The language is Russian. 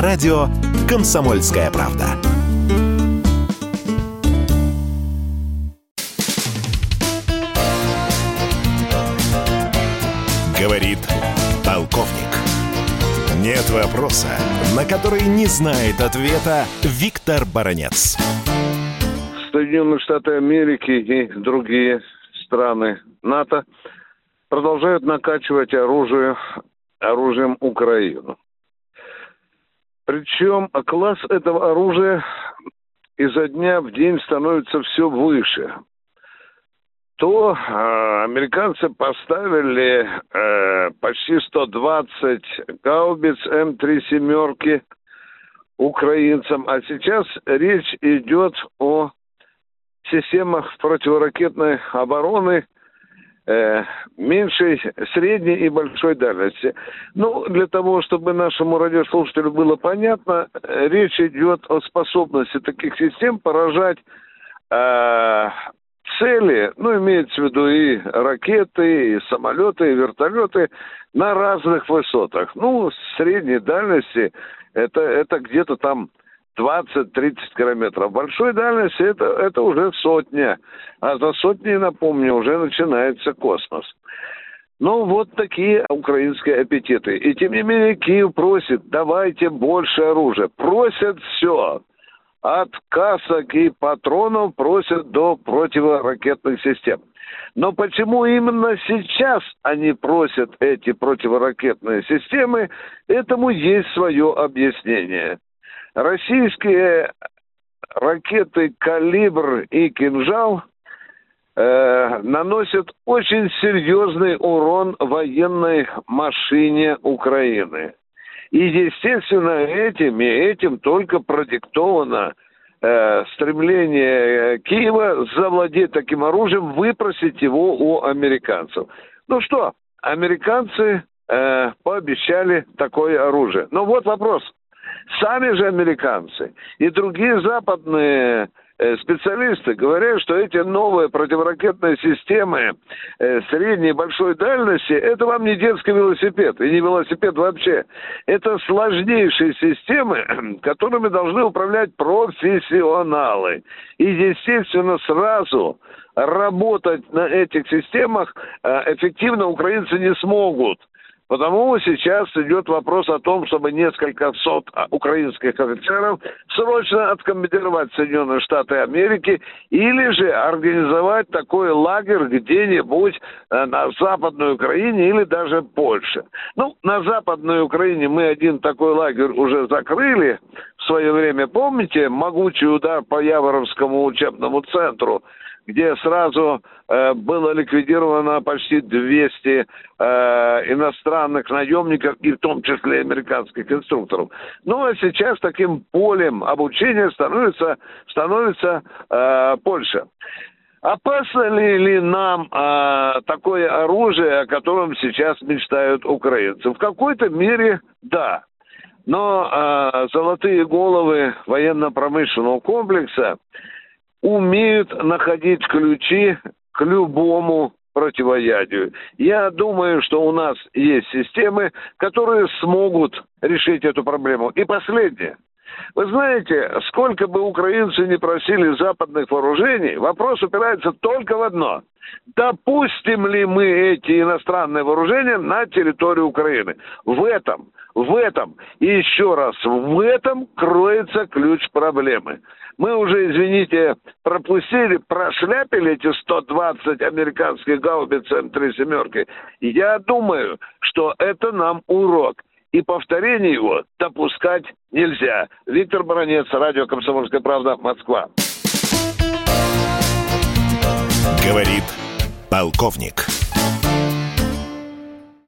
радио «Комсомольская правда». Говорит полковник. Нет вопроса, на который не знает ответа Виктор Баранец. Соединенные Штаты Америки и другие страны НАТО продолжают накачивать оружие, оружием Украину. Причем класс этого оружия изо дня в день становится все выше. То э, американцы поставили э, почти 120 гаубиц М3 семерки украинцам, а сейчас речь идет о системах противоракетной обороны меньшей, средней и большой дальности. Ну, для того, чтобы нашему радиослушателю было понятно, э, речь идет о способности таких систем поражать э, цели, ну, имеется в виду и ракеты, и самолеты, и вертолеты на разных высотах. Ну, средней дальности это, это где-то там 20-30 километров. Большой дальности это, это уже сотня. А за сотней, напомню, уже начинается космос. Ну, вот такие украинские аппетиты. И тем не менее Киев просит, давайте больше оружия. Просят все. От касок и патронов просят до противоракетных систем. Но почему именно сейчас они просят эти противоракетные системы, этому есть свое объяснение – Российские ракеты «Калибр» и «Кинжал» э, наносят очень серьезный урон военной машине Украины. И, естественно, этим и этим только продиктовано э, стремление Киева завладеть таким оружием, выпросить его у американцев. Ну что, американцы э, пообещали такое оружие. Но вот вопрос – Сами же американцы и другие западные э, специалисты говорят, что эти новые противоракетные системы э, средней и большой дальности, это вам не детский велосипед, и не велосипед вообще. Это сложнейшие системы, которыми должны управлять профессионалы. И, естественно, сразу работать на этих системах э, эффективно украинцы не смогут. Потому сейчас идет вопрос о том, чтобы несколько сот украинских офицеров срочно откомандировать Соединенные Штаты Америки или же организовать такой лагерь где-нибудь э, на Западной Украине или даже Польше. Ну, на Западной Украине мы один такой лагерь уже закрыли в свое время. Помните могучий удар по Яворовскому учебному центру – где сразу э, было ликвидировано почти 200 э, иностранных наемников, и в том числе американских инструкторов. Ну а сейчас таким полем обучения становится, становится э, Польша. Опасно ли, ли нам э, такое оружие, о котором сейчас мечтают украинцы? В какой-то мере да. Но э, золотые головы военно-промышленного комплекса умеют находить ключи к любому противоядию. Я думаю, что у нас есть системы, которые смогут решить эту проблему. И последнее. Вы знаете, сколько бы украинцы не просили западных вооружений, вопрос упирается только в одно. Допустим ли мы эти иностранные вооружения на территорию Украины? В этом, в этом, и еще раз, в этом кроется ключ проблемы. Мы уже, извините, пропустили, прошляпили эти 120 американских гаубиц М3 семерки. Я думаю, что это нам урок и повторение его допускать нельзя. Виктор Баранец, радио «Комсомольская правда», Москва. Говорит полковник.